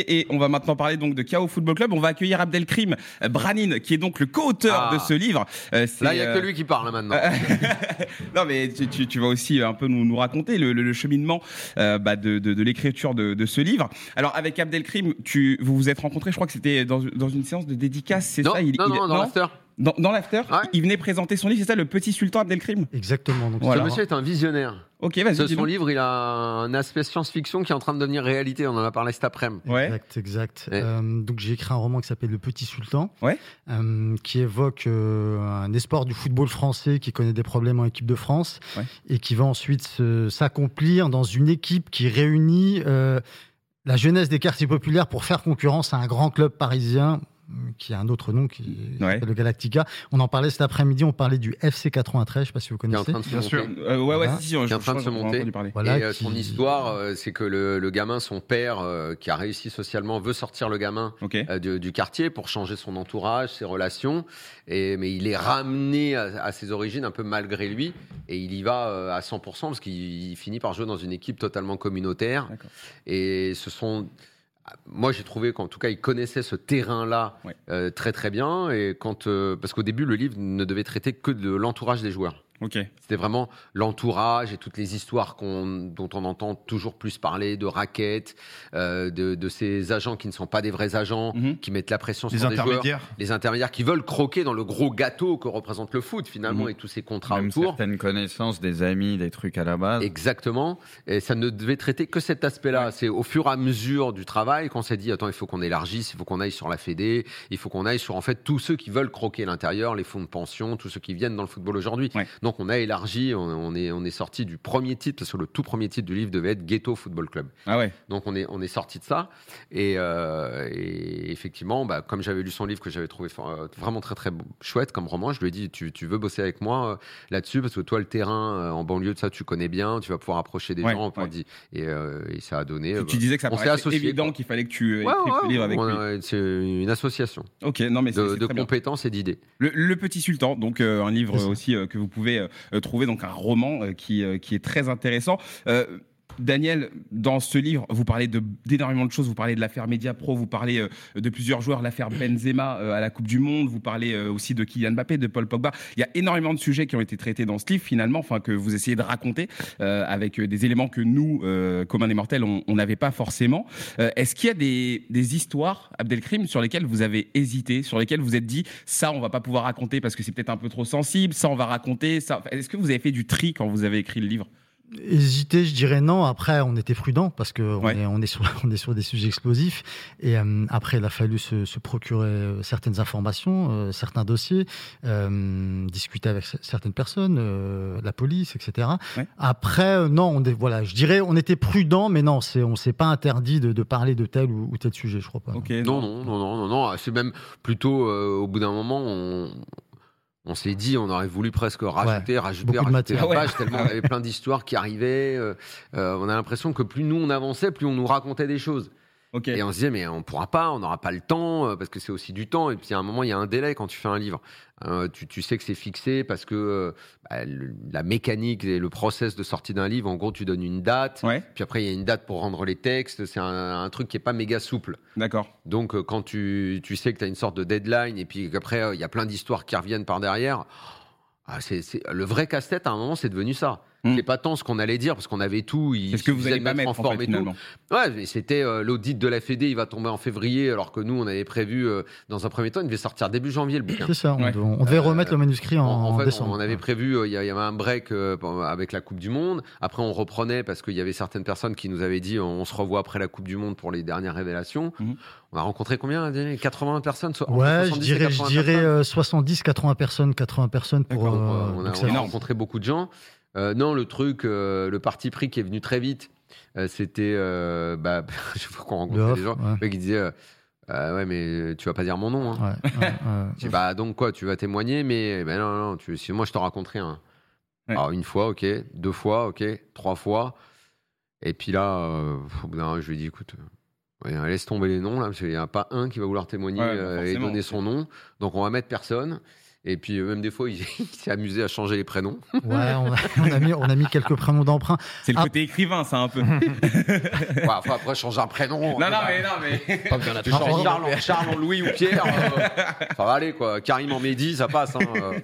Et on va maintenant parler donc de Chaos Football Club. On va accueillir Abdelkrim Branin, qui est donc le co-auteur Ah. de ce livre. Euh, Là, il n'y a euh, que lui qui parle hein, maintenant. non, mais tu, tu- tu vas aussi un peu nous, nous raconter le, le- le cheminement euh, bah, de, de- de l'écriture de, de ce livre. Alors, avec Abdelkrim, tu, vous vous êtes rencontrés, je crois que c'était dans, dans une séance de dédicace, c'est ça Il- non, il- non, dans l'after. Dans, dans l'after, Ouais. il venait présenter son livre, c'est ça, Le Petit Sultan Abdelkrim Exactement. Donc, Voilà. Ce monsieur est un visionnaire. Ok, vas-y. Son donc. livre, il a un aspect science-fiction qui est en train de devenir réalité. On en a parlé cet après-midi. Ouais. Exact, exact. Ouais. Euh, donc j'ai écrit un roman qui s'appelle Le Petit Sultan, Ouais. euh, qui évoque euh, un espoir du football français qui connaît des problèmes en équipe de France Ouais. et qui va ensuite s'accomplir dans une équipe qui réunit euh, la jeunesse des quartiers populaires pour faire concurrence à un grand club parisien qui a un autre nom qui Ouais. s'appelle le Galactica. On en parlait cet après-midi, on parlait du FC 93, je sais pas si vous Qui est en connaissez. train de se Bien monter. sûr. Euh, ouais, ouais, Voilà. si, si, Qui est en train de se monter. Voilà, et euh, qui- son histoire, euh, c'est que le, le gamin, son père, euh, qui a réussi socialement, veut sortir le gamin euh, du, du quartier pour changer son entourage, ses relations. Et, mais il est ramené à, à ses origines un peu malgré lui. Et il y va à 100% parce qu'il il finit par jouer dans une équipe totalement communautaire. Et ce sont. Moi, j'ai trouvé qu'en tout cas, il connaissait ce terrain-là euh, très très bien. Et quand, euh, parce qu'au début, le livre ne devait traiter que de l'entourage des joueurs. C'était vraiment l'entourage et toutes les histoires dont on entend toujours plus parler, de raquettes, euh, de, de ces agents qui ne sont pas des vrais agents, Mhm. qui mettent la pression Les sur des joueurs, intermédiaires. les intermédiaires qui veulent croquer dans le gros gâteau que représente le foot finalement Mhm. et tous ces contrats Même autour. certaines connaissances, des amis, des trucs à la base. Exactement. Et ça ne devait traiter que cet aspect-là. C'est au fur et à mesure du travail qu'on s'est dit attends, il faut qu'on élargisse, il faut qu'on aille sur la Fédé, il faut qu'on aille sur en fait tous ceux qui veulent croquer l'intérieur, les fonds de pension, tous ceux qui viennent dans le football aujourd'hui. Ouais. Donc on a élargi, on, on est on est sorti du premier titre parce que le tout premier titre du livre devait être Ghetto Football Club. Ah ouais. Donc on est, on est sorti de ça. Et, euh, et effectivement, bah, comme j'avais lu son livre que j'avais trouvé euh, vraiment très très chouette comme roman, je lui ai dit tu, tu veux bosser avec moi euh, là-dessus? Parce que toi le terrain en banlieue de ça tu connais bien, tu vas pouvoir approcher des Ouais, gens. ouais. dire- et, euh, et ça a donné. Tu, tu disais que ça paraissait évident qu'il fallait que tu écrives ce livre avec lui. c'est une association Ok, non mais de, bien. compétences et d'idées. Le, Le Petit Sultan, donc euh, un livre aussi que vous pouvez euh, trouver, donc un roman euh, euh, qui est très intéressant. Daniel, dans ce livre, vous parlez de- d'énormément de choses. Vous parlez de l'affaire Media Pro, vous parlez euh, de plusieurs joueurs, l'affaire Benzema euh, à la Coupe du Monde, vous parlez euh, aussi de Kylian Mbappé, de Paul Pogba. Il y a énormément de sujets qui ont été traités dans ce livre, finalement, que vous essayez de raconter avec des éléments que nous, communs des mortels, on n'avait pas forcément. Est-ce qu'il y a des, histoires, Abdelkrim, sur lesquelles vous avez hésité, sur lesquelles vous êtes dit ça, on va pas pouvoir raconter parce que c'est peut-être un peu trop sensible, ça, on va raconter. Est-ce que vous avez fait du tri quand vous avez écrit le livre? Hésiter, je dirais non. Après, on était prudent parce que on, Ouais. est, on, est sur, on est sur des sujets explosifs. Et euh, après, il a fallu se, se procurer euh, certaines informations, euh, certains dossiers, euh, discuter avec certaines personnes, euh, la police, etc. Ouais. Après, non, on est, voilà, je dirais, on était prudent, mais non, c'est, on s'est pas interdit de, de parler de tel ou, ou tel sujet, je crois pas. Non, non, non, non, non, non. C'est même plutôt euh, au bout d'un moment, on, on s'est dit, on aurait voulu presque rajouter, rajouter, rajouter la matière. page, tellement on avait plein d'histoires qui arrivaient. euh, euh, on a l'impression que plus nous on avançait, plus on nous racontait des choses. Et on se disait, mais on pourra pas, on n'aura pas le temps, euh, parce que c'est aussi du temps. Et puis à un moment, il y a un délai quand tu fais un livre. Euh, tu, tu sais que c'est fixé parce que euh, bah, le- la mécanique et le process de sortie d'un livre, en gros, tu donnes une date. Ouais, Puis après, il y a une date pour rendre les textes. C'est un, un truc qui est pas méga souple. d'accord. Donc, euh, quand tu, tu sais que tu as une sorte de deadline et puis qu'après, il y a plein d'histoires qui reviennent par derrière, ah, c'est- le vrai casse-tête, à un moment, c'est devenu ça. Mm. C'est pas tant ce qu'on allait dire, parce qu'on avait tout. C'est ce que vous allez pas mettre en en forme fait, et tout. finalement. Ouais, mais c'était euh, l'audit de la Fédé, il va tomber en février, alors que nous, on avait prévu, euh, dans un premier temps, il devait sortir début janvier, le bouquin. C'est ça, on, Ouais. devait- on devait Euh, remettre le manuscrit en, En, en fait, décembre. on avait prévu, il y, avait un break euh, avec la Coupe du Monde. Après, on reprenait parce qu'il y avait certaines personnes qui nous avaient dit on se revoit après la Coupe du Monde pour les dernières révélations. Mhm. On a rencontré combien Daniel 80 personnes Ouais, je 70 et dirais, je 80 dirais personnes euh, 70, 80 personnes, 80 personnes pour. Euh, on a, on rencontré beaucoup de gens. Euh, non, le truc, euh, le parti pris qui est venu très vite, euh, c'était. Euh, bah, je faut qu'on off, des gens. ouais. Le mec, il disait euh, Euh, Ouais, mais tu vas pas dire mon nom. Hein. Ouais, ouais, ouais. Je dis, bah donc quoi, tu vas témoigner, mais ben non, non, non, tu, si moi je te raconterai un. Ouais. Alors une fois, ok, deux fois, ok, trois fois. Et puis là, euh, je lui ai dit, écoute, ouais, laisse tomber les noms là, parce qu'il n'y en a pas un qui va vouloir témoigner Ouais, bah, euh, et donner son nom. Donc on va mettre personne. Et puis euh, même des fois, il, il s'est amusé à changer les prénoms. Ouais, on a, on a mis, on a mis quelques prénoms d'emprunt. C'est le Ah. côté écrivain, ça un peu. Ouais, enfin, après, changer un prénom. non, non, mais non, mais. Pas Tu d'être changes un Charles, en, Charles en Louis ou Pierre. euh, ça va aller, quoi. Karim en Mehdi, ça passe. hein, euh.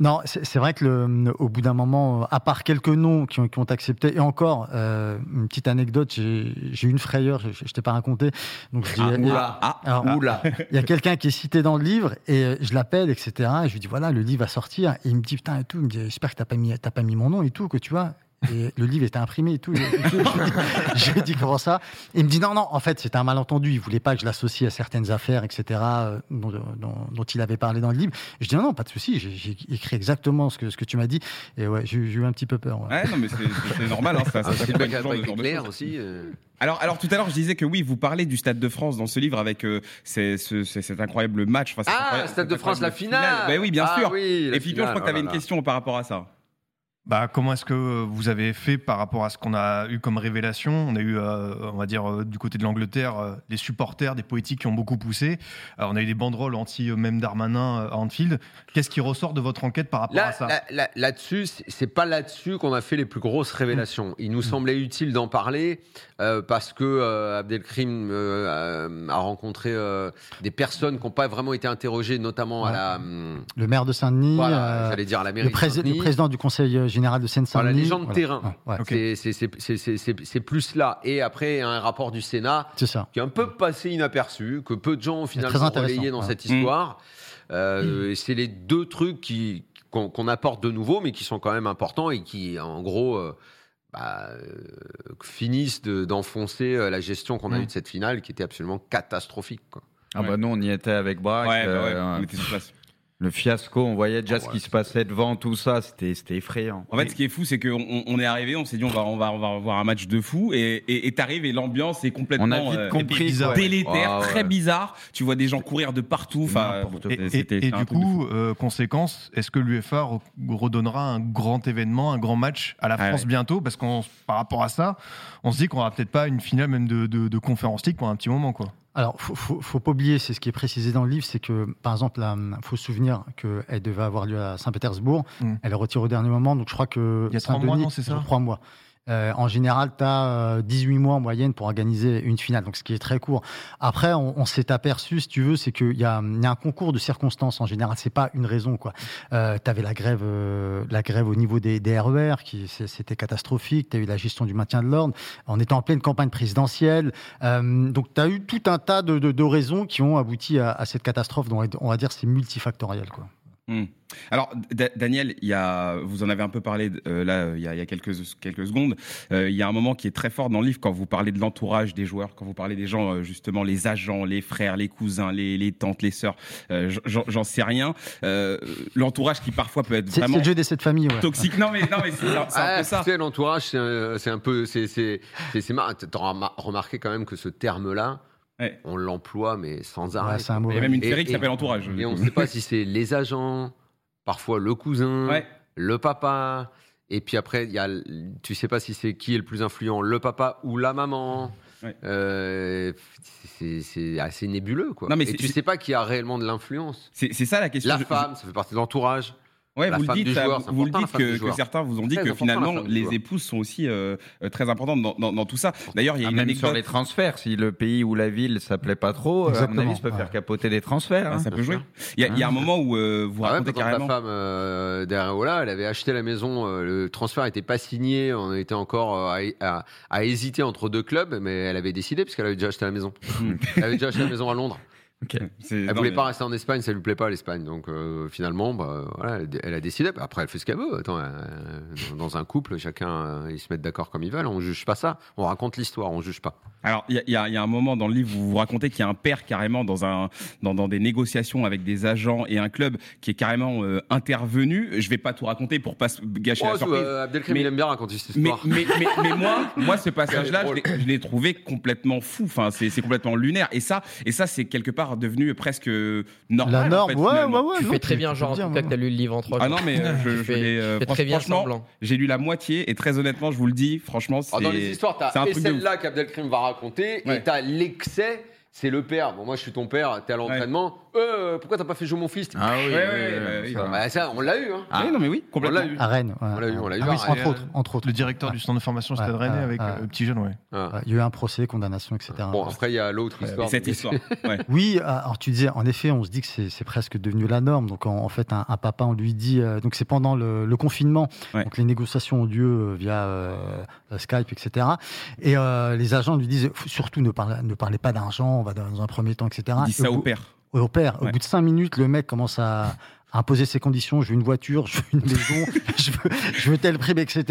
Non, c'est vrai que le, au bout d'un moment, euh, à part quelques noms qui ont, qui ont accepté, et encore, euh, une petite anecdote, j'ai eu une frayeur, je, je t'ai pas raconté. Donc je dis, Ah, oula. Ah, alors, Oula. il y a quelqu'un qui est cité dans le livre et euh, je l'appelle, etc. Et je lui dis voilà, le livre va sortir. Et il me dit putain et tout. Il me dit j'espère que t'as pas mis, t'as pas mis mon nom et tout, que tu vois. Et le livre était imprimé et tout. Je, lui lui dis comment ça? Il me dit non, non, en fait, c'était un malentendu. Il voulait pas que je l'associe à certaines affaires, etc., euh, dont, dont- dont il avait parlé dans le livre. Je dis non, non, pas de souci. J'ai écrit exactement ce que, ce que tu m'as dit. Et ouais, j'ai eu un petit peu peur. ouais. Ouais, non, mais c'est- normal, hein, ça, ça Ah, de choses. aussi. euh. Alors, alors tout à l'heure, je disais que oui, vous parlez du Stade de France dans ce livre avec euh, ces- ce- ces- cet incroyable match. Enfin, Ah, incroyable- Stade de France, la incroyable finale. Ben oui, bien Ah sûr. oui, Et puis, je finale, crois que tu avais oh une là. question par rapport à ça. Bah, comment est-ce que vous avez fait par rapport à ce qu'on a eu comme révélation? On a eu, euh, on va dire, euh, du côté de l'Angleterre, euh, des supporters, des politiques qui ont beaucoup poussé. Euh, on a eu des banderoles anti même Darmanin à Anfield. Qu'est-ce qui ressort de votre enquête par rapport Là, à ça? là- là- là-dessus, c'est- pas là-dessus qu'on a fait les plus grosses révélations. Il nous semblait utile d'en parler euh, parce que euh, Abdelkrim euh, a- rencontré euh, des personnes qui n'ont pas vraiment été interrogées, notamment à la, Le maire de Saint-Denis, voilà, euh, j'allais dire à la mairie le, de le président du conseil euh, général de Seine-Saint-Denis. Voilà, les gens de terrain. Ouais, ouais, Ok. C'est- plus là. Et après, un rapport du Sénat ça. qui est un peu passé inaperçu, que peu de gens ont finalement relayé dans ouais. cette Mm. histoire. Euh, et C'est les deux trucs qu'on apporte de nouveau, mais qui sont quand même importants et qui, en gros, euh, bah, euh, finissent de- d'enfoncer la gestion qu'on a Mm. eue de cette finale, qui était absolument catastrophique. quoi. Ah Ouais. bah nous on y était avec Braque. Ouais, bah ouais, euh, on était sur place. Le fiasco, on voyait déjà Ah ce ouais, qui se passait devant, tout ça, c'était c'était effrayant. En fait, ce qui est fou, c'est qu'on on- est arrivé, on s'est dit on va, on va, on va voir un match de fou, et et- et t'arrives et l'ambiance est complètement On a vite euh, compris, bizarre. délétère, Ah ouais. très bizarre. Tu vois des gens courir de partout. Bon, Et, et- c'était- et du coup, euh, conséquence, est-ce que l'UEFA re- redonnera un grand événement, un grand match à la Ah France ouais. bientôt? Parce qu'on, par rapport à ça, on se dit qu'on aura peut-être pas une finale même de, de, de conférence league pour un petit moment, quoi. Alors, faut, faut, faut pas oublier, c'est ce qui est précisé dans le livre, c'est que, par exemple, il faut se souvenir qu'elle devait avoir lieu à Saint-Pétersbourg. Mm. Elle est retirée au dernier moment, donc je crois que Il y a trois mois, non, c'est ça Trois mois. Euh, en général, tu as 18 mois en moyenne pour organiser une finale, donc ce qui est très court. Après, on, s'est aperçu, si tu veux, c'est qu'il y, y a un concours de circonstances en général. C'est pas une raison, quoi. Euh, tu avais la grève, euh, la grève au niveau des, RER, qui c'est- c'était catastrophique. Tu as eu la gestion du maintien de l'ordre. On était en pleine campagne présidentielle. Donc, tu as eu tout un tas de, raisons qui ont abouti à, à cette catastrophe. dont on va dire c'est multifactoriel, quoi. Hmm. Alors, Da- Daniel, il y a, vous en avez un peu parlé euh, là, il y a, il y a quelques, quelques secondes. Euh, il y a un moment qui est très fort dans le livre quand vous parlez de l'entourage des joueurs, quand vous parlez des gens, euh, justement, les agents, les frères, les cousins, les, les tantes, les sœurs, euh, j'en- sais rien. Euh, l'entourage qui parfois peut être C'est c'est vraiment le jeu des sept familles, ouais. toxique. Non, mais, non, mais c'est un Ah, peu ça. tu sais, l'entourage, c'est un, peu. C'est c'est- c'est- c'est marrant. T'auras ma- remarqué quand même que ce terme-là, Ouais. on l'emploie, mais sans Ouais, arrêt. c'est un Il y a même une Et- série qui s'appelle Entourage. Et on ne sait pas si c'est les agents, parfois le cousin, Ouais. le papa. Et puis après, il y a, tu sais pas si c'est qui est le plus influent, le papa ou la maman. Ouais. Euh, c'est assez nébuleux, quoi. Non, mais et tu sais pas qui a réellement de l'influence. C'est c'est ça la question. La Je- femme, ça fait partie de l'entourage. Ouais, La vous le dites, ça, joueur, vous- le femme que, certains vous ont dit que finalement les épouses sont aussi euh, euh, très importantes dans, dans- dans tout ça. D'ailleurs, il y a Ah, une même anecdote. sur les transferts, si le pays ou la ville s'appelait pas trop, euh, à mon avis, ça peut ouais. faire capoter des transferts. Ah, hein. ça peut jouer. Il y, a, il y a un moment où euh, vous Ah ouais, racontez exemple, carrément. la femme euh, d'Areola, elle avait acheté la maison, euh, le transfert n'était pas signé, on était encore euh, à, à- à hésiter entre deux clubs, mais elle avait décidé puisqu'elle avait déjà acheté la maison. elle avait déjà acheté la maison à Londres. C'est- Elle non, voulait mais- pas rester en Espagne, ça lui plaît pas l'Espagne. Donc euh, finalement, bah, voilà, elle, a décidé. Après, elle fait ce qu'elle veut. Attends, euh, dans un couple, chacun euh, ils se mettent d'accord comme ils veulent. On juge pas ça. On raconte l'histoire, on juge pas. Alors, il y, a- y y un moment dans le livre où vous racontez qu'il y a un père carrément dans, un, dans, dans des négociations avec des agents et un club qui est carrément euh, intervenu. Je vais pas tout raconter pour pas gâcher Oh, la surprise. euh, Abdelkrim, Mais- il aime bien raconter cette histoire. mais, mais, mais moi, moi, ce passage-là, je l'ai- trouvé complètement fou. Enfin, c'est c'est complètement lunaire. Et ça, et ça, c'est quelque part devenu presque normal. La en norme, fait, ouais, ouais, ouais. Tu non, fais très bien, genre, dire, en tout cas, que t'as lu le livre en trois Ah jours. non, mais euh, je, je fais- euh, fais très bien franchement, semblant. j'ai lu la moitié et très honnêtement, je vous le dis, franchement, c'est. Alors, dans les histoires, t'as celle-là qu'Abdelkrim va raconter, Ouais. et t'as l'excès, c'est le père. Bon, moi, je suis ton père, t'es à l'entraînement. Euh, pourquoi t'as pas fait jouer mon fils Ah oui, ça. Bah, ça, on l'a eu. Hein. Ah. Oui, non, mais oui, On complètement. l'a eu. À Rennes. ouais. On l'a eu, on l'a eu. Ah oui, Ah, entre autres, entre autres. Le directeur du centre de formation Stade Rennais avec euh, le petit jeune, ouais. Ah. Ouais, Il y a eu un procès, condamnation, etc. Bon, après, il y a l'autre histoire. cette histoire. Ouais. Oui, euh, alors tu disais, en effet, on se dit que c'est presque devenu la norme. Donc en, en fait, un, un papa, on lui dit, euh, donc c'est pendant le, le confinement, Ouais. donc les négociations ont lieu euh, via euh, Skype, etc. Et euh, les agents lui disent, surtout ne parlez, ne parlez pas d'argent, on va dans un premier temps, etc. Il dit ça au père. Au père. Au Ouais. bout de cinq minutes, le mec commence à, à imposer ses conditions. Je veux une voiture, je veux une maison, je, veux, je veux tel prime, etc.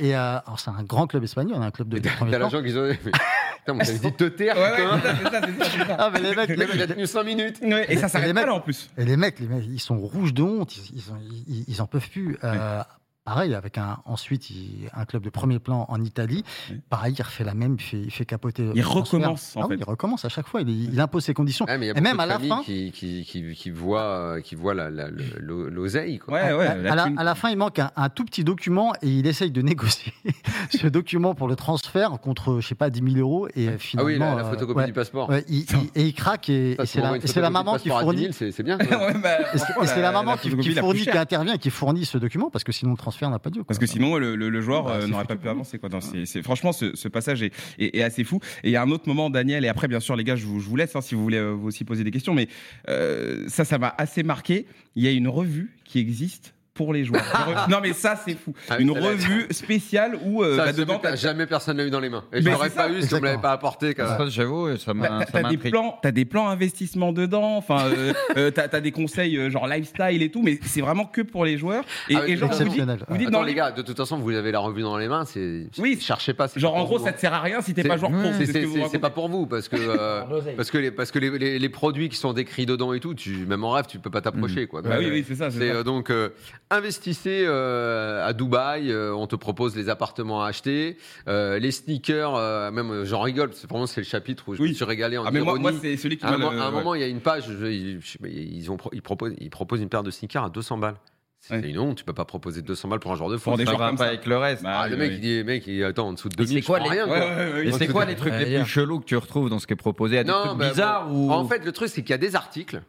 Et euh, alors c'est un grand club espagnol, un club de, T'as l'agent qui ont. Putain, on dit te taire. Ouais, putain. ça, c'est ça, ça. Ah, mais les mecs, Le mec, il a les- tenu 5 minutes. Ouais, Et ça Les s'arrête mecs- pas là en plus. Et les mecs, les mecs, ils sont rouges de honte, ils, ils, ont- ils- ils en peuvent plus. Euh, Pareil, avec un, ensuite il- un club de premier plan en Italie. Pareil, il refait la même, il fait, il fait capoter. Il le transfert. recommence, en Ah oui, fait. il recommence à chaque fois. Il, il impose ses conditions. Ouais, mais il y a Et même à la fin- qui, qui, qui, euh, qui voient la- la- l'oseille. Ouais, ouais. à, la à la, thune. à la fin, il manque un, un tout petit document et il essaye de négocier ce document pour le transfert contre, je sais pas, 10 000 euros. Et euh, Ah finalement, oui, la, la euh, photocopie ouais, du passeport. ouais, il, il- et il craque et, c'est la, maman qui passeport à 10 fournit. 000, C'est bien. bah, Et c'est la, maman qui, fournit, qui intervient, qui fournit ce document parce que sinon le transfert n'a pas lieu. quoi. Parce que sinon, le, le- le joueur Bah, euh, n'aurait pas pu avancer. Quoi. Non, franchement, ce, ce passage est, assez fou. Et il y a un autre moment, Daniel, et après, bien sûr, les gars, je vous, je vous laisse hein, si vous voulez euh, vous aussi poser des questions. Mais euh, ça, ça m'a assez marqué. Il y a une revue qui existe pour les joueurs. Re- non, mais ça, c'est fou. Ah, une revue spéciale où euh, Ça, bah, jamais, dedans, t'as- jamais personne l'a eu dans les mains. Et je l'aurais ça, pas eu si on me l'avait pas apporté. Ça, j'avoue, ça T'as- m'a- T'as ça t'as des plans, t'as des plans investissement dedans. Enfin, euh, euh, t'as des conseils euh, genre lifestyle et tout, mais c'est vraiment que pour les joueurs. Et, Ah et genre, vous dites, exceptionnel. vous dites Attends, dans les gars, de toute façon, vous avez la revue dans les mains. C'est Oui. cherchez pas. genre pas en gros, vous, ça te sert à rien si t'es pas joueur pro. C'est- pas pour vous parce que euh, parce que les parce que les, produits qui sont décrits dedans et tout, même en rêve, tu peux pas t'approcher quoi. Bah oui, oui, c'est ça. ça. euh, donc euh, investissez euh, à Dubaï, euh, on te propose les appartements à acheter, euh, les sneakers, euh, même j'en rigole, c'est vraiment c'est le chapitre où je Oui. me suis régalé en Ah mais moi, ironie. moi c'est celui qui à un, moment- le- à un ouais. moment, il y a une page, je- ils, ont ils proposent ils proposent une paire de sneakers à 200 balles. C'est Ouais. une honte, tu peux pas proposer 200 balles pour un joueur de foot. va comme pas ça. avec le reste. Bah, Ah, le oui, mec, oui. il dit, mec, il attends en dessous de Mais 2000, c'est quoi les- rien. Ouais, quoi. ouais, ouais, Et ouais. c'est quoi les trucs les plus chelous que tu retrouves dans ce qui est proposé a des trucs bah, bizarres bon, ou En fait, le truc, c'est qu'il y a des articles.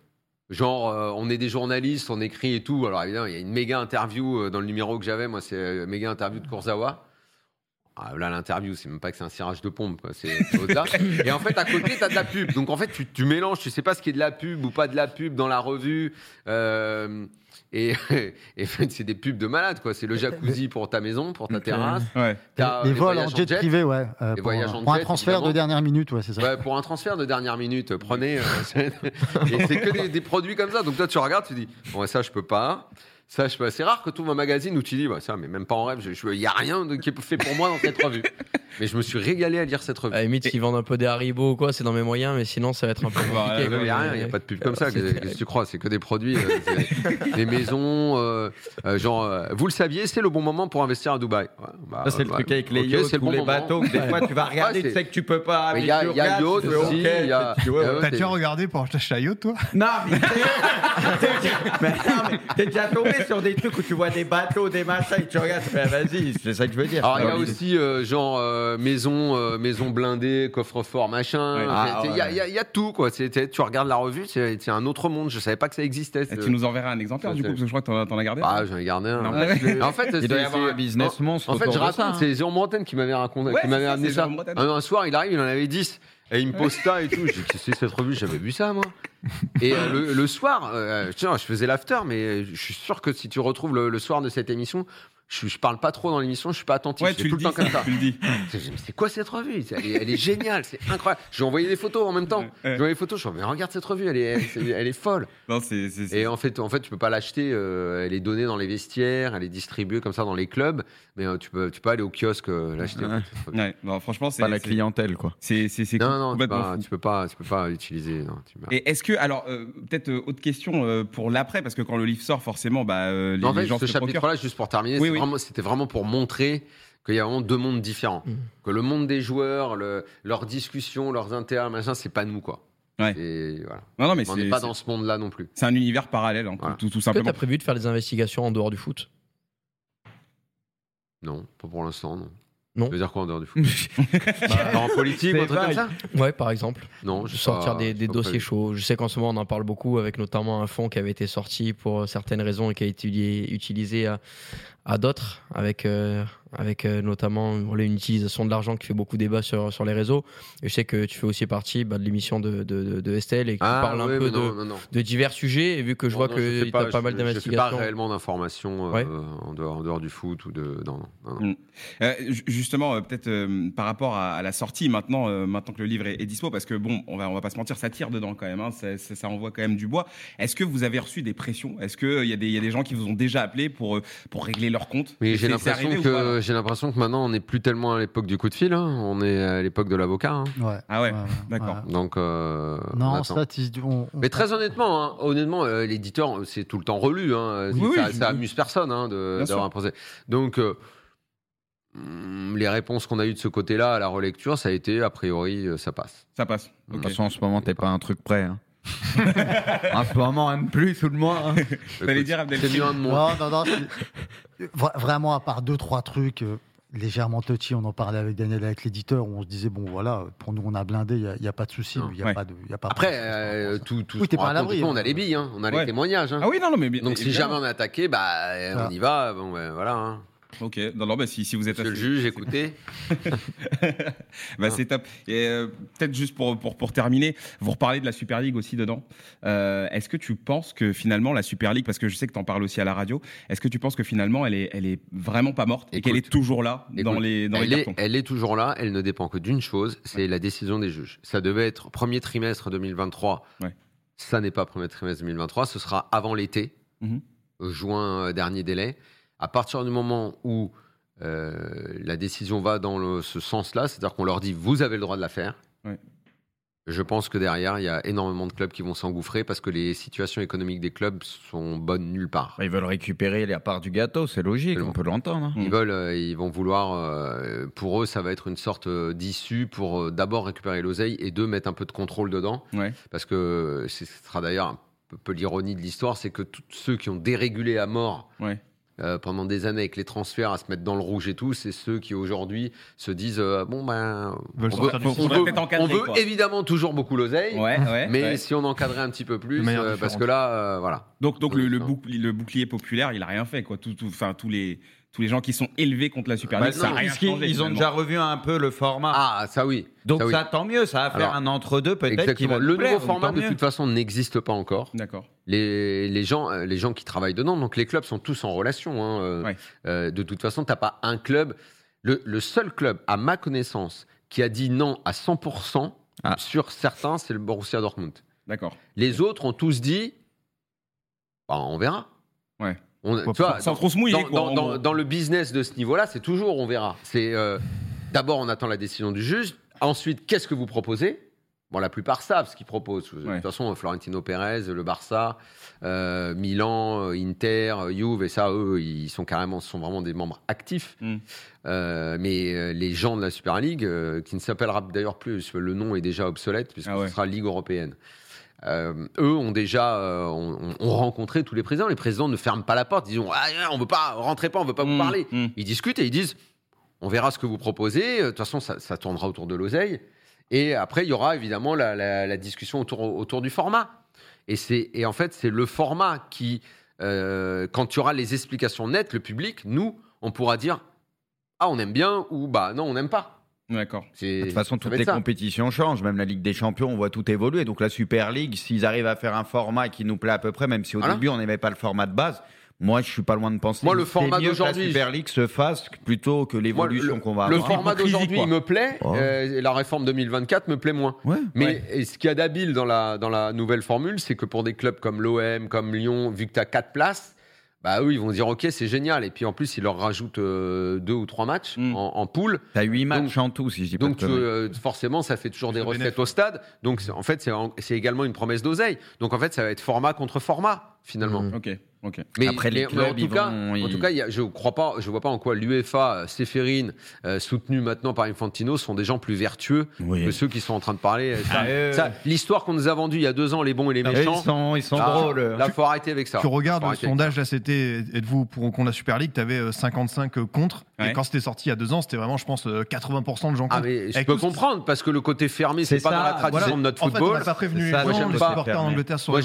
Genre, euh, on est des journalistes, on écrit et tout. Alors évidemment, il y a une méga interview euh, dans le numéro que j'avais. Moi, c'est euh, méga interview de Kurzawa. Ah, là, l'interview, c'est même pas que c'est un cirage de pompe, quoi. c'est. Et en fait, à côté, t'as de la pub. Donc en fait, tu, tu mélanges, tu sais pas ce qui est de la pub ou pas de la pub dans la revue. Euh, et et en fait, c'est des pubs de malade, quoi. C'est le jacuzzi pour ta maison, pour ta terrasse. Ouais. T'as, les euh, vols en jet, privé, ouais. euh, Les pour, voyages en pour un jet, transfert évidemment. de dernière minute, ouais, c'est ça. Ouais, pour un transfert de dernière minute, prenez. euh, c'est- et c'est que des, des produits comme ça. Donc toi, tu regardes, tu dis, bon, ça, je peux pas. Ça, je peux. C'est rare que ouvres un magazine où tu dis, bah, ça, mais même pas en rêve. Il n'y a rien de- qui est fait pour moi dans cette revue. Mais je me suis régalé à lire cette revue. À la limite, s'ils vendent un peu des Haribo ou quoi, c'est dans mes moyens, mais sinon, ça va être un peu compliqué. Il n'y a rien, il n'y a pas de pub comme ça. Qu'est-ce que tu crois C'est que des produits, euh, des maisons. euh, euh, genre, euh, vous le saviez, c'est le bon moment pour investir à Dubaï. Ouais, bah, Ça, c'est le bah, truc avec les ok, yachts c'est le bon les moment. bateaux. que Des fois, tu vas regarder, tu sais que tu peux pas. Il y a- y a yacht aussi. T'as déjà regardé pour acheter la yacht, toi? Non, mais t'es déjà tombé sur des trucs où tu vois des bateaux, des machins, et tu regardes, tu fais, ah, vas-y, c'est ça que je veux dire. Alors, il y a Alors, aussi euh, genre euh, maison, euh, maison blindée, coffre-fort, machin. Ouais. Ah, Il y, a- y a- il y a tout, quoi. C'est- tu regardes la revue, c'est c'est un autre monde. Je savais pas que ça existait. Et tu nous enverras un exemplaire Ça, du coup, parce que je crois que t'en as- t'en as gardé. Ah, j'en ai gardé un. Non. En fait, Il doit y c'est- avoir un business monstre. En fait, je raconte, c'est Jérôme Bretagne qui m'avait raconté, qui m'avait amené ça. Un soir, il arrive, il en avait 10. Et il me posta et tout. J'ai dit, c'est cette revue? J'avais vu ça, moi. Et euh, le, soir, euh, tiens, je faisais l'after, mais je suis sûr que si tu retrouves le soir de cette émission, je, je parle pas trop dans l'émission, je suis pas attentif. Ouais, tu tout le le dis, temps comme ça. c'est quoi cette revue? Elle est, elle est géniale, c'est incroyable. J'ai envoyé des photos en même temps. J'ai envoyé des photos, je dis, mais regarde cette revue, elle est, elle, est- elle est folle. Non, c'est. c'est- c'est- Et en fait, en fait, tu peux pas l'acheter. euh, elle est donnée dans les vestiaires, elle est distribuée comme ça dans les clubs, mais euh, tu peux, tu peux aller au kiosque euh, l'acheter. Ouais. cette revue. Ouais, non, franchement, c'est. Pas la clientèle, quoi. C'est c'est- c'est Non, non, tu pas, tu peux pas, tu peux pas l'utiliser. non, tu peux- Et est-ce que, alors, euh, peut-être euh, autre question euh, pour l'après, parce que quand le livre sort, forcément, bah, euh, les, Non, en les fait, gens ce se chapitre-là, juste pour terminer, Oui, vraiment- c'était vraiment pour montrer qu'il y a vraiment deux mondes différents. Mm. Que le monde des joueurs, le- leurs discussions, leurs intérêts, machin, c'est pas nous, quoi. Ouais. Et voilà. Non, non, mais On c'est n'est pas dans ce monde-là non plus. c'est un univers parallèle, hein, Voilà. tout, tout Est-ce que simplement. t'as prévu de faire des investigations en dehors du foot? Non, pas pour l'instant, non. Ça veut dire quoi en dehors du foot Bah, En politique un truc comme ça Ouais, par exemple. Non, je sais sortir pas, des, des dossiers chauds. Je sais qu'en ce moment, on en parle beaucoup avec notamment un fonds qui avait été sorti pour certaines raisons et qui a été utilisé à, à d'autres, avec, euh, avec euh, notamment voilà, une utilisation de l'argent qui fait beaucoup débat sur, sur les réseaux. Et je sais que tu fais aussi partie bah, de l'émission de, de, Estelle et que Ah, tu parles un peu non, de, non, non. de divers sujets. Et vu que je Non, vois non, que tu as pas je- mal Je fais pas d'investigations. réellement d'informations euh, Ouais. en, dehors, en dehors du foot ou de. Non, non, non, non. Mm. Euh, ju- justement, euh, peut-être euh, par rapport à, à la sortie maintenant, euh, maintenant que le livre est, est dispo, parce que bon, on va, on va pas se mentir, ça tire dedans quand même, hein, ça, ça- ça envoie quand même du bois. Est-ce que vous avez reçu des pressions? Est-ce qu'il y, a des- il y a des gens qui vous ont déjà appelé pour, pour régler leur compte? Mais j'ai l'impression pas, que j'ai l'impression que maintenant on n'est plus tellement à l'époque du coup de fil, hein. on est à l'époque de l'avocat. hein. Ouais. Ah ouais, d'accord. Donc euh, on Non, ça, tu- on- on- Mais très honnêtement, hein, honnêtement, euh, l'éditeur c'est tout le temps relu. Hein. Oui, oui, ça, je- ça amuse personne hein, de- d'avoir un procès. Donc euh, hum, les réponses qu'on a eues de ce côté-là à la relecture, ça a été a priori euh, ça passe. Ça passe. De ok. toute façon, en ce moment, t'es pas un truc prêt. hein. en ce moment, un de plus ou de moins. hein. Écoute, dire, Abdel C'est mieux un de moins. Non, non, non. Vraiment, à part deux, trois trucs euh, légèrement touchy, on en parlait avec Daniel, avec l'éditeur, où on se disait, bon, voilà, pour nous, on a blindé, il n'y a, pas de souci. Il y a Ouais. pas de, il y a pas Après, euh, tout, tout Oui, ce pas à raconte, l'abri, on a hein. les billes, hein, on a Ouais. les témoignages. hein. Ah oui, non, non, mais. Donc si jamais on est attaqué, bah Ça. on y va. Bon, ben, voilà. Ok, non, non, bah, si, si vous êtes Monsieur le assez- juge, écoutez. bah, c'est top. Et euh, peut-être juste pour, pour, pour terminer, vous reparlez de la Super League aussi dedans. Euh, est-ce que tu penses que finalement la Super League, parce que je sais que tu en parles aussi à la radio, est-ce que tu penses que finalement elle est, elle est vraiment pas morte et qu'elle est toujours là dans les, dans les elle, est, cartons? elle est toujours là, elle ne dépend que d'une chose, c'est la décision des juges. Ça devait être premier trimestre 2023, Ouais. ça n'est pas premier trimestre 2023, ce sera avant l'été, euh, juin, euh, dernier délai. À partir du moment où euh, la décision va dans le- ce sens-là, c'est-à-dire qu'on leur dit vous avez le droit de la faire, Ouais. je pense que derrière, il y a énormément de clubs qui vont s'engouffrer parce que les situations économiques des clubs sont bonnes nulle part. Ils veulent récupérer la part du gâteau, c'est logique, on peut l'entendre. hein. Ils veulent, euh, ils vont vouloir, euh, pour eux, ça va être une sorte d'issue pour d'abord récupérer l'oseille et deux mettre un peu de contrôle dedans, Ouais. parce que ce sera d'ailleurs un peu, peu l'ironie de l'histoire, c'est que tous ceux qui ont dérégulé à mort Ouais. Euh, pendant des années avec les transferts à se mettre dans le rouge et tout, c'est ceux qui aujourd'hui se disent euh, bon ben, Ils veulent on veut, on veut- on veut évidemment toujours beaucoup l'oseille. Ouais, ouais, Mais ouais. si on encadrait un petit peu plus, euh, parce que là, euh, voilà. Donc, donc le, le, bouclier, le bouclier populaire, il a rien fait, quoi. Tout, tout, enfin, tous les, tous les gens qui sont élevés contre la Super Bah, League, ça a non, rien puisqu'ils- changé. ils ont déjà revu un peu le format. Ah, ça oui. Donc ça, oui. ça, tant mieux, ça va faire Alors, un entre-deux peut-être qui va Le plaire, nouveau format, de mieux. toute façon, n'existe pas encore. D'accord. Les, les, gens, euh, les gens qui travaillent dedans, donc les clubs sont tous en relation. hein, euh, Ouais. euh, de toute façon, tu n'as pas un club. Le, le seul club, à ma connaissance, qui a dit non à 100% Ah. sur certains, c'est le Borussia Dortmund. D'accord. Les autres ont tous dit bah, on verra. Ouais. On, tu vois, Sans dans- mouiller, dans, quoi, dans- en dans- gros. dans le business de ce niveau-là, c'est toujours on verra. C'est euh, d'abord on attend la décision du juge. Ensuite, qu'est-ce que vous proposez? Bon, la plupart savent ce qu'ils proposent. De toute façon, Florentino Pérez, le Barça, euh, Milan, euh, Inter, Juve, et ça, eux, ils sont carrément, sont vraiment des membres actifs. Mm. Euh, mais les gens de la Super League, qui ne s'appellera d'ailleurs plus, le nom est déjà obsolète puisque Ah ouais. ce sera Ligue européenne. Euh, eux ont déjà euh, ont, ont rencontré tous les présidents. Les présidents ne ferment pas la porte. Ils disent ah, on veut pas, rentrez pas, on veut pas vous Mm, parler. mm. Ils discutent et ils disent on verra ce que vous proposez. Euh, De toute façon, ça, ça tournera autour de l'oseille. Et après, il y aura évidemment la, la- la discussion autour, autour du format. Et, et en fait, c'est le format qui, euh, quand tu auras les explications nettes, le public, nous, on pourra dire ah, on aime bien ou bah non, on n'aime pas. D'accord. De toute façon, toutes les ça. compétitions changent. Même la Ligue des Champions, on voit tout évoluer. Donc la Super League, s'ils arrivent à faire un format qui nous plaît à peu près, même si au Voilà. début on n'aimait pas le format de base, moi je suis pas loin de penser. Moi, le que c'est format mieux que d'aujourd'hui, la Super League se fasse plutôt que l'évolution qu'on va le avoir. format Hypocrisie, d'aujourd'hui me plaît, Oh. euh, la réforme 2024 me plaît moins. Ouais. Mais Ouais. ce qu'il y a d'habile dans la, dans la nouvelle formule, c'est que pour des clubs comme l'OM, comme Lyon, vu que tu as 4 places, bah eux, ils vont dire ok, c'est génial. Et puis en plus, ils leur rajoutent euh, deux ou trois matchs Mm. en, en poule. T'as 8 matchs en tout, si je dis pas Donc tu- euh, forcément, ça fait toujours des recettes au stade. Donc c'est- en fait, c'est également une promesse d'oseille. Donc en fait, ça va être format contre format finalement. Mm. Ok. Ok. Mais, Après, les mais- mais en tout ils cas, vont- en ils- tout cas, y a- je crois pas, je vois pas en quoi l'UEFA, euh, Séphérine, euh, soutenu maintenant par Infantino, sont des gens plus vertueux Oui. que ceux qui sont en train de parler. euh, Ça, Ah, euh, ça, L'histoire qu'on nous a vendue il y a deux ans, les bons et les Ils méchants. sont, ils sont ah, drôles. Là, faut arrêter avec ça. Tu regardes le sondage, là, c'était êtes-vous pour contre la Super League? Tu avais 55 contre Ouais. Et quand c'était sorti il y a deux ans, c'était vraiment, je pense, euh, 80% de gens Ah mais je peux comprendre parce que le côté fermé c'est pas ça, dans la tradition Voilà. de notre En fait, on football. n'a pas prévenu ça, gens, moi, j'aime les pas en. Angleterre sur Moi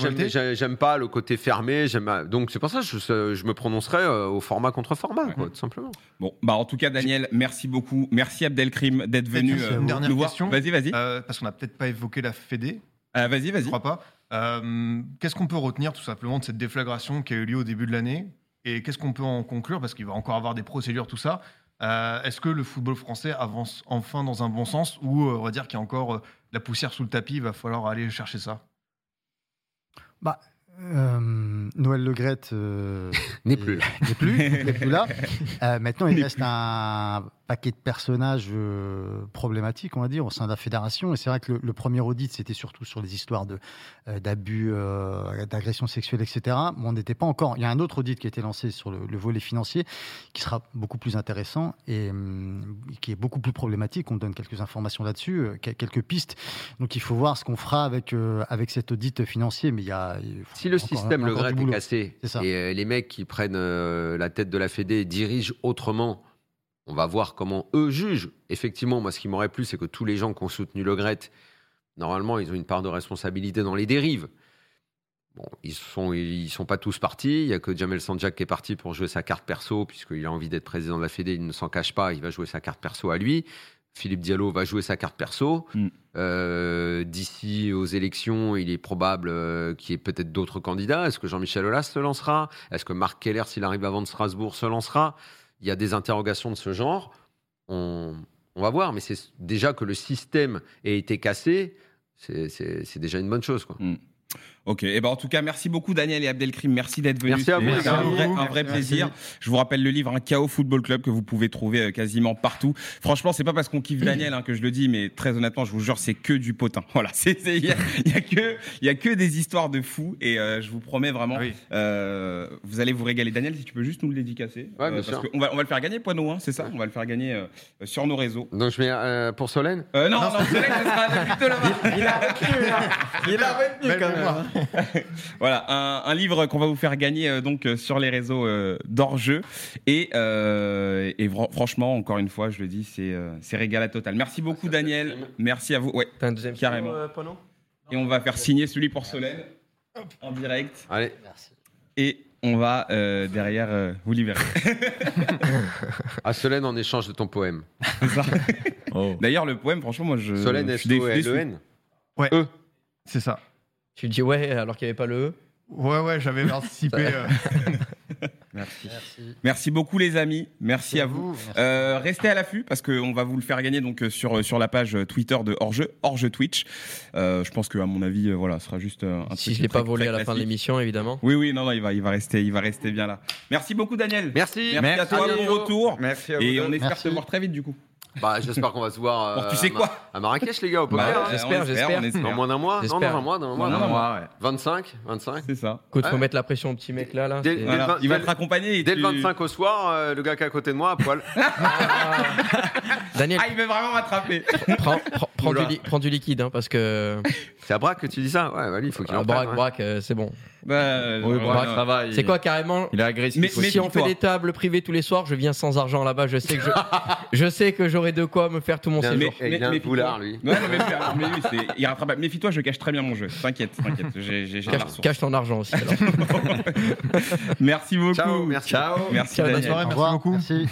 j'aime pas le côté fermé, donc c'est pour ça que je, je me prononcerai euh, au format contre format quoi, tout simplement. Bon, bah en tout cas, Daniel, merci beaucoup. Merci Abdelkrim d'être venu euh, une nous- dernière nous voir. question. Vas-y, vas-y. Euh, parce qu'on n'a peut-être pas évoqué la Fédé, Euh, vas-y, je vas-y. crois pas. Euh, qu'est-ce qu'on peut retenir tout simplement de cette déflagration qui a eu lieu au début de l'année? Et qu'est-ce qu'on peut en conclure? Parce qu'il va encore avoir des procédures, tout ça. Euh, Est-ce que le football français avance enfin dans un bon sens? Ou euh, on va dire qu'il y a encore euh, la poussière sous le tapis Il va falloir aller chercher ça? Euh, Noël Legrette euh, N'est est- plus là. n'est plus, n'est plus là. Euh, maintenant, il reste un paquet de personnages euh, problématiques, on va dire, au sein de la fédération. Et c'est vrai que le, le premier audit, c'était surtout sur les histoires de, euh, d'abus, euh, d'agressions sexuelles, etc. Mais on n'était pas encore. Il y a un autre audit qui a été lancé sur le, le volet financier, qui sera beaucoup plus intéressant et hum, qui est beaucoup plus problématique. On donne quelques informations là-dessus, quel- quelques pistes. Donc, il faut voir ce qu'on fera avec avec cet audit financier. Mais il y a Si le système Le Gret est cassé et les mecs qui prennent la tête de la Fédé dirigent autrement, on va voir comment eux jugent. Effectivement, moi, ce qui m'aurait plu, c'est que tous les gens qui ont soutenu Le Gret, normalement, ils ont une part de responsabilité dans les dérives. Bon, ils sont, ils sont pas tous partis. Il y a que Jamel Sanjak qui est parti pour jouer sa carte perso, puisqu'il a envie d'être président de la Fédé. Il ne s'en cache pas. Il va jouer sa carte perso à lui. Philippe Diallo va jouer sa carte perso. Mm. Euh, D'ici aux élections, il est probable euh, qu'il y ait peut-être d'autres candidats. Est-ce que Jean-Michel Aulas se lancera? Est-ce que Marc Keller, s'il arrive avant de Strasbourg, se lancera? Il y a des interrogations de ce genre. On, va voir, mais c'est déjà que le système ait été cassé, c'est- déjà une bonne chose. Quoi. Ok, et ben en tout cas, merci beaucoup Daniel et Abdelkrim, merci d'être venus. Merci à vous, les un vrai, un Merci. vrai plaisir. Je vous rappelle le livre Un chaos football club que vous pouvez trouver euh, quasiment partout. Franchement, c'est pas parce qu'on kiffe Daniel hein, que je le dis, mais très honnêtement, je vous jure, c'est que du potin. Voilà, c'est c'est- il y, a- il y a que il y a que des histoires de fous et euh, je vous promets vraiment, Oui. euh, vous allez vous régaler. Daniel, si tu peux juste nous le dédicacer, Euh, Ouais, bien parce sûr. qu'on va on va le faire gagner, Poineau, hein, c'est ça? On va le faire gagner euh, sur nos réseaux. Donc je mets euh, pour Solène? Euh, non, non, vrai que ce sera plutôt là-bas. Il a retenu, là. Il a retenu quand même. Voilà, un, un livre qu'on va vous faire gagner euh, donc euh, sur les réseaux euh, d'Orjeu. Et, euh, et franchement, encore une fois, je le dis, c'est euh, c'est régal à total. Merci beaucoup, Daniel. Merci à vous. Ouais. T'as un deuxième Carrément. euh, Et on va faire signer celui pour Solène en direct. Allez, Et on va euh, derrière euh, vous libérer. à Solène en échange de ton poème. Oh. D'ailleurs, le poème, franchement, moi, je, Solène, je suis dé- déçu. S-O-L-E-N. C'est ça. Tu dis ouais alors qu'il n'y avait pas le E. Ouais, ouais, j'avais anticipé. euh, Merci. Merci. Merci beaucoup, les amis. Merci à vous. Merci. Euh, restez à l'affût parce qu'on va vous le faire gagner donc euh, sur sur la page euh, Twitter de Orjeu, Orjeu Twitch. Euh, je pense que à mon avis, voilà, ce sera juste un Si truc je l'ai pas volé à la fin de l'émission évidemment. Oui, oui, non, non, il va, il va rester, il va rester bien là. Merci beaucoup, Daniel. Merci. Merci, à toi, bientôt. bon retour. Merci à vous. Et deux. on espère Merci. te voir très vite du coup. Bah, j'espère qu'on va se voir euh, Pour tu sais à Ma- quoi à Marrakech, les gars, au Bah, poker. hein. j'espère, j'espère. Dans moins d'un mois Non, dans un mois, dans un mois. Dans un mois. Ouais, ouais. 25, 25. C'est ça. Écoute, faut mettre la pression au petit mec là. là Dès- c'est- dès- Voilà. vingt- Il va dès- raccompagner. et Dès le tu- 25 au soir, euh, le gars qui est à côté de moi, à poil. Daniel, Ah, il veut vraiment m'attraper. prends, prends- prends du, Oula. li- prends du liquide hein, parce que C'est à Braque que tu dis ça Ouais, bah, lui, il faut qu'il ah, en braque, prenne, braque, euh, c'est bon. Bah, Oui, euh, bon, C'est quoi carrément Il est agressif. Mais- si on fait des tables privées tous les soirs, je viens sans argent là-bas. Je sais que je, je sais que j'aurai de quoi me faire tout mon séjour. mais- il a un boulard, lui. Ouais, non, mais, mais oui, c'est irrattrapable. Méfie-toi, je cache très bien mon jeu. T'inquiète, t'inquiète. J'ai Cache, cache ton argent aussi. alors. Merci beaucoup. Ciao, merci. Ciao. Merci Ciao, Daniel. soirée. merci Au revoir. beaucoup. Merci.